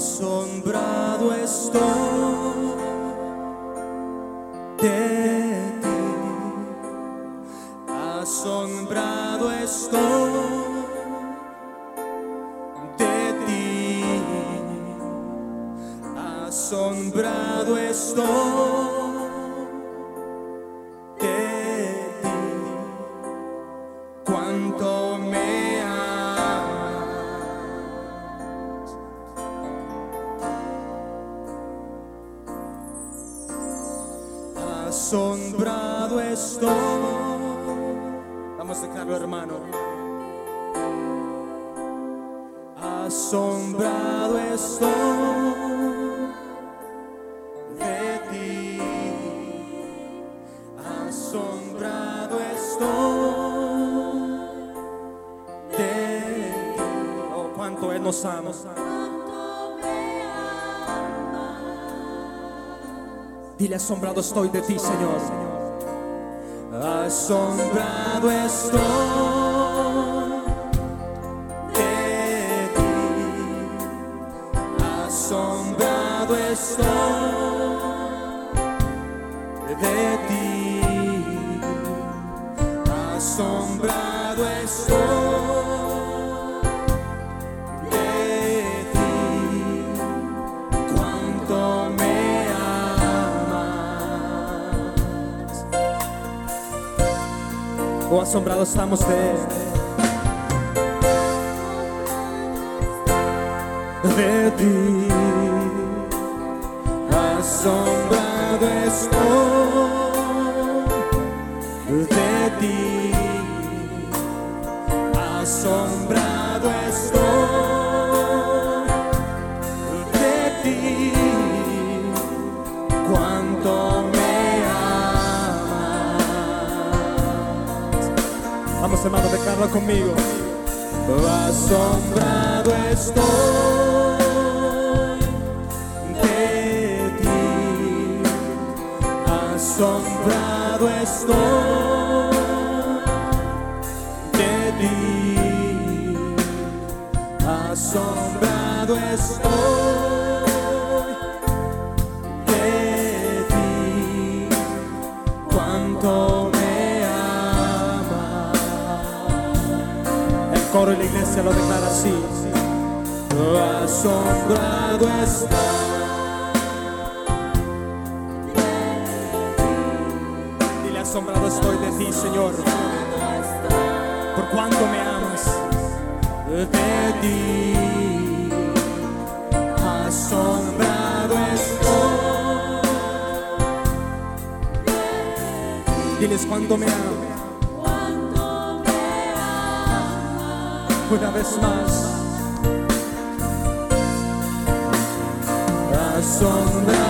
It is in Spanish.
Asombrado estoy de ti. Asombrado estoy de ti. Asombrado estoy Asombrado estoy. Vamos a dejarlo, hermano. Asombrado estoy de ti. Asombrado estoy de ti. Oh, cuánto Él nos ama. Dile asombrado estoy de ti, Señor. Asombrado estoy de ti. Asombrado estoy de ti. Asombrado estoy Oh, estamos de de ti. Asombrado estoy de ti. Asombrado estoy de ti. Vamos hermano, declarlo conmigo. Asombrado estoy de ti. Asombrado estoy de ti. Asombrado estoy coro y la iglesia lo declara así. Asombrado está. Dile asombrado estoy de ti, Señor. Por cuánto me amas. De ti. Asombrado estoy. Diles cuánto me amas. Una vez más. Asombrado estoy